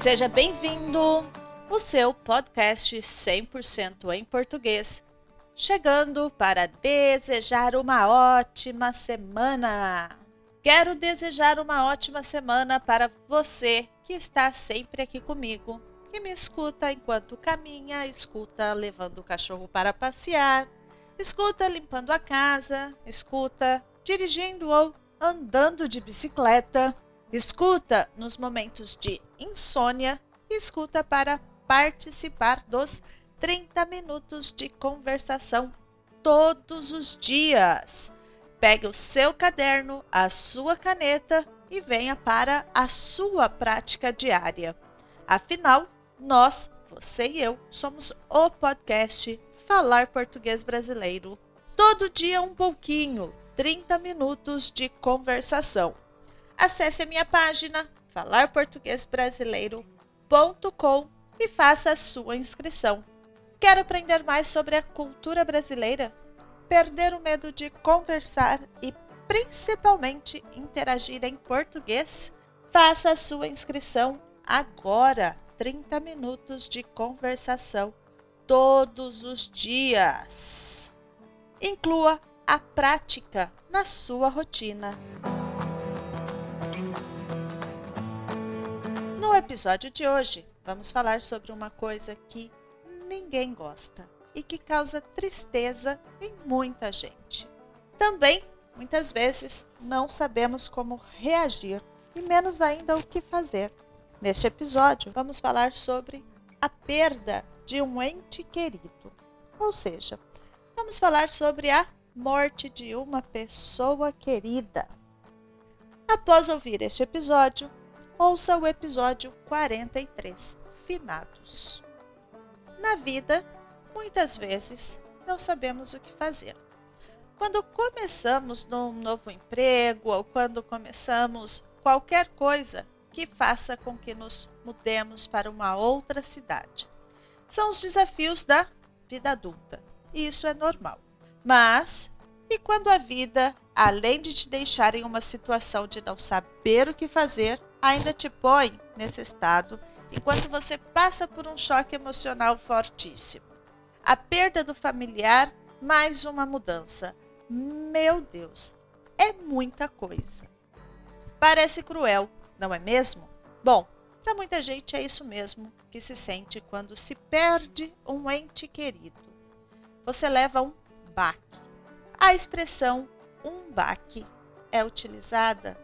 Seja bem-vindo! O seu podcast 100% em português, chegando para desejar uma ótima semana! Quero desejar uma ótima semana para você que está sempre aqui comigo, que me escuta enquanto caminha, escuta levando o cachorro para passear, escuta limpando a casa, escuta dirigindo ou andando de bicicleta, escuta nos momentos de insônia escuta para participar dos 30 minutos de conversação todos os dias. Pegue o seu caderno, a sua caneta e venha para a sua prática diária. Afinal, nós, você e eu, somos o podcast Falar Português Brasileiro. Todo dia um pouquinho, 30 minutos de conversação. Acesse a minha página falarportuguesbrasileiro.com e faça a sua inscrição. Quer aprender mais sobre a cultura brasileira? Perder o medo de conversar e principalmente interagir em português? Faça a sua inscrição agora. 30 minutos de conversação todos os dias. Inclua a prática na sua rotina. No episódio de hoje, vamos falar sobre uma coisa que ninguém gosta e que causa tristeza em muita gente. Também, muitas vezes, não sabemos como reagir e menos ainda o que fazer. Neste episódio, vamos falar sobre a perda de um ente querido. Ou seja, vamos falar sobre a morte de uma pessoa querida. Após ouvir este episódio, ouça o episódio 43, Finados. Na vida, muitas vezes não sabemos o que fazer. Quando começamos num novo emprego ou quando começamos qualquer coisa que faça com que nos mudemos para uma outra cidade são os desafios da vida adulta. E isso é normal. Mas, e quando a vida, além de te deixar em uma situação de não saber o que fazer, ainda te põe nesse estado enquanto você passa por um choque emocional fortíssimo? A perda do familiar, mais uma mudança. Meu Deus, é muita coisa. Parece cruel, não é mesmo? Bom, para muita gente é isso mesmo que se sente quando se perde um ente querido. Você leva um baque. A expressão um baque é utilizada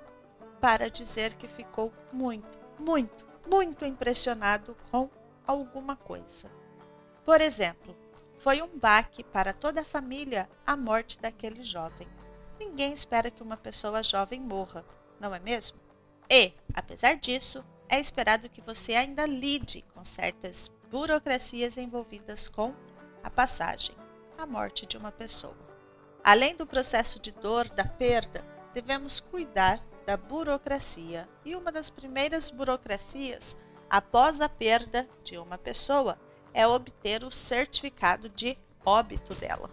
para dizer que ficou muito, muito, muito impressionado com alguma coisa. Por exemplo, foi um baque para toda a família a morte daquele jovem. Ninguém espera que uma pessoa jovem morra, não é mesmo? E, apesar disso, é esperado que você ainda lide com certas burocracias envolvidas com a passagem, a morte de uma pessoa. Além do processo de dor da perda, devemos cuidar da burocracia. E uma das primeiras burocracias após a perda de uma pessoa é obter o certificado de óbito dela.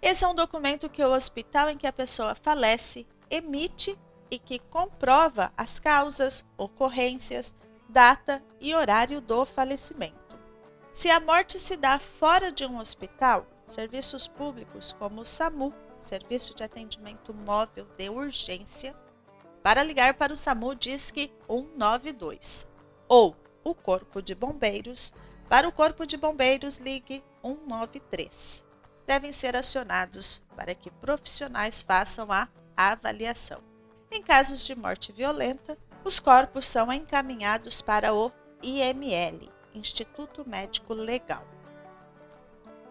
Esse é um documento que o hospital em que a pessoa falece emite e que comprova as causas, ocorrências, data e horário do falecimento. Se a morte se dá fora de um hospital, serviços públicos como o SAMU, Serviço de Atendimento Móvel de Urgência, para ligar para o SAMU Disque 192, ou o Corpo de Bombeiros, para o Corpo de Bombeiros ligue 193. Devem ser acionados para que profissionais façam a avaliação. Em casos de morte violenta, os corpos são encaminhados para o IML, Instituto Médico Legal.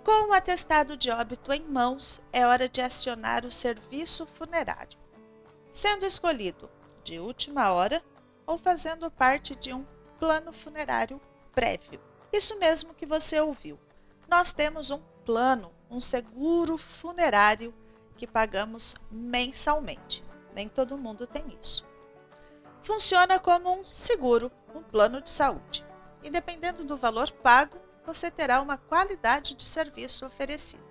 Com o atestado de óbito em mãos, é hora de acionar o serviço funerário, sendo escolhido de última hora ou fazendo parte de um plano funerário prévio. Isso mesmo que você ouviu. Nós temos um plano, um seguro funerário que pagamos mensalmente. Nem todo mundo tem isso. Funciona como um seguro, um plano de saúde. E dependendo do valor pago, você terá uma qualidade de serviço oferecido.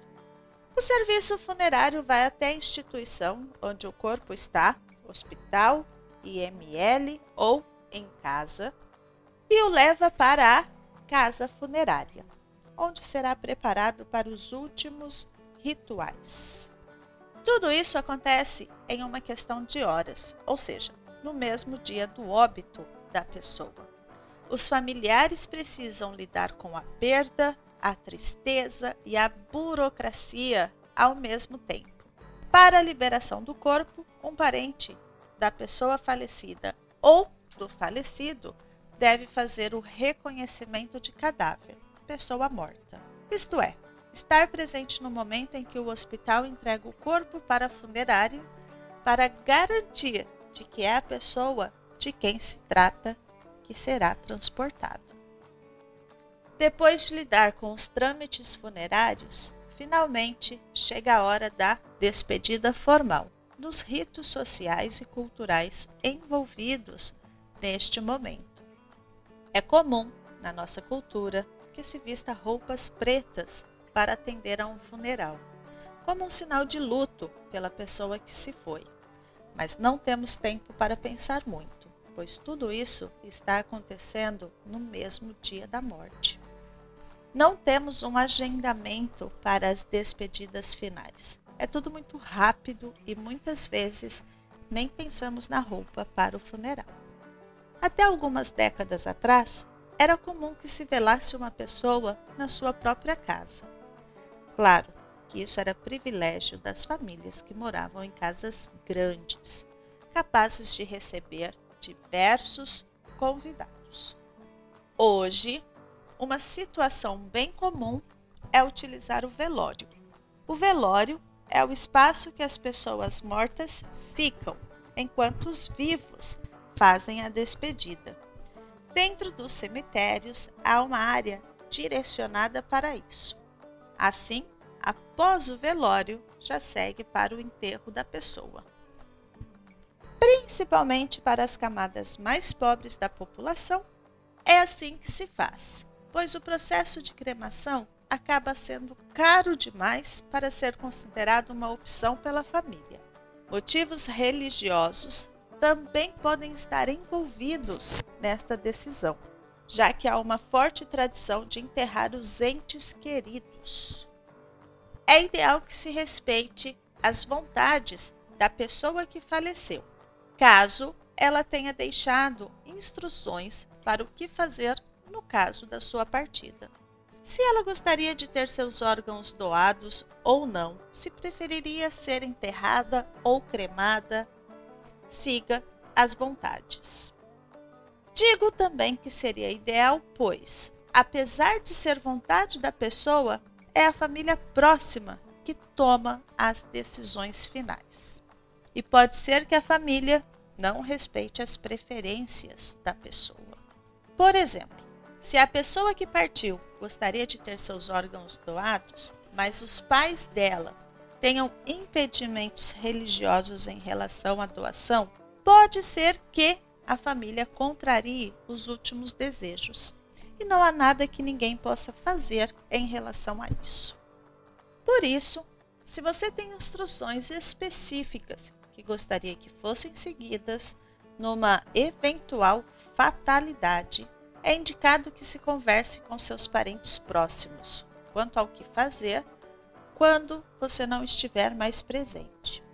O serviço funerário vai até a instituição onde o corpo está, hospital, IML ou em casa, e o leva para a casa funerária, onde será preparado para os últimos rituais. Tudo isso acontece em uma questão de horas, ou seja, no mesmo dia do óbito da pessoa. Os familiares precisam lidar com a perda, a tristeza e a burocracia ao mesmo tempo. Para a liberação do corpo, um parente da pessoa falecida ou do falecido deve fazer o reconhecimento de cadáver, pessoa morta. Isto é, estar presente no momento em que o hospital entrega o corpo para a funerária para garantir de que é a pessoa de quem se trata que será transportada. Depois de lidar com os trâmites funerários, finalmente chega a hora da despedida formal, dos ritos sociais e culturais envolvidos neste momento. É comum, na nossa cultura, que se vista roupas pretas para atender a um funeral, como um sinal de luto pela pessoa que se foi. Mas não temos tempo para pensar muito, pois tudo isso está acontecendo no mesmo dia da morte. Não temos um agendamento para as despedidas finais. É tudo muito rápido e muitas vezes nem pensamos na roupa para o funeral. Até algumas décadas atrás, era comum que se velasse uma pessoa na sua própria casa. Claro que isso era privilégio das famílias que moravam em casas grandes, capazes de receber diversos convidados. Hoje, uma situação bem comum é utilizar o velório. O velório é o espaço que as pessoas mortas ficam enquanto os vivos fazem a despedida. Dentro dos cemitérios há uma área direcionada para isso. Assim, após o velório, já segue para o enterro da pessoa. Principalmente para as camadas mais pobres da população, é assim que se faz pois o processo de cremação acaba sendo caro demais para ser considerado uma opção pela família. Motivos religiosos também podem estar envolvidos nesta decisão, já que há uma forte tradição de enterrar os entes queridos. É ideal que se respeite as vontades da pessoa que faleceu, caso ela tenha deixado instruções para o que fazer no caso da sua partida. Se ela gostaria de ter seus órgãos doados ou não, se preferiria ser enterrada ou cremada, siga as vontades. Digo também que seria ideal, pois, apesar de ser vontade da pessoa, é a família próxima que toma as decisões finais. E pode ser que a família não respeite as preferências da pessoa. Por exemplo, se a pessoa que partiu gostaria de ter seus órgãos doados, mas os pais dela tenham impedimentos religiosos em relação à doação, pode ser que a família contrarie os últimos desejos. E não há nada que ninguém possa fazer em relação a isso. Por isso, se você tem instruções específicas que gostaria que fossem seguidas numa eventual fatalidade, é indicado que se converse com seus parentes próximos quanto ao que fazer quando você não estiver mais presente.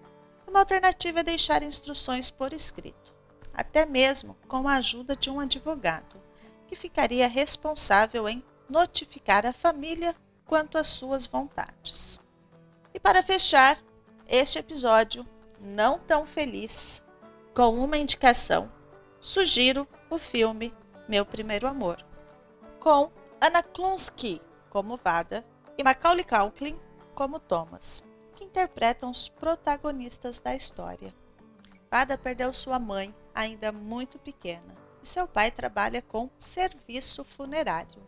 Uma alternativa é deixar instruções por escrito, até mesmo com a ajuda de um advogado, que ficaria responsável em notificar a família quanto às suas vontades. E para fechar este episódio não tão feliz, com uma indicação, sugiro o filme meu Primeiro Amor, com Anna Klonsky como Vada e Macaulay Culkin como Thomas, que interpretam os protagonistas da história. Vada perdeu sua mãe ainda muito pequena e seu pai trabalha com serviço funerário.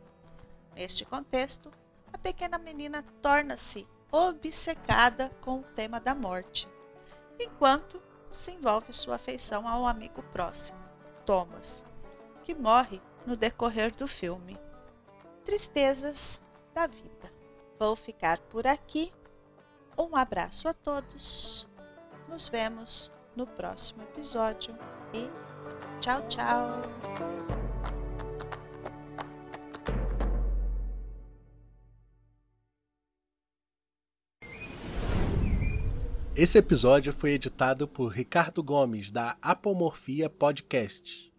Neste contexto, a pequena menina torna-se obcecada com o tema da morte, enquanto se envolve sua afeição ao amigo próximo, Thomas, que morre no decorrer do filme. Tristezas da vida. Vou ficar por aqui. Um abraço a todos. Nos vemos no próximo episódio e tchau, tchau. Esse episódio foi editado por Ricardo Gomes, da Apomorfia Podcast.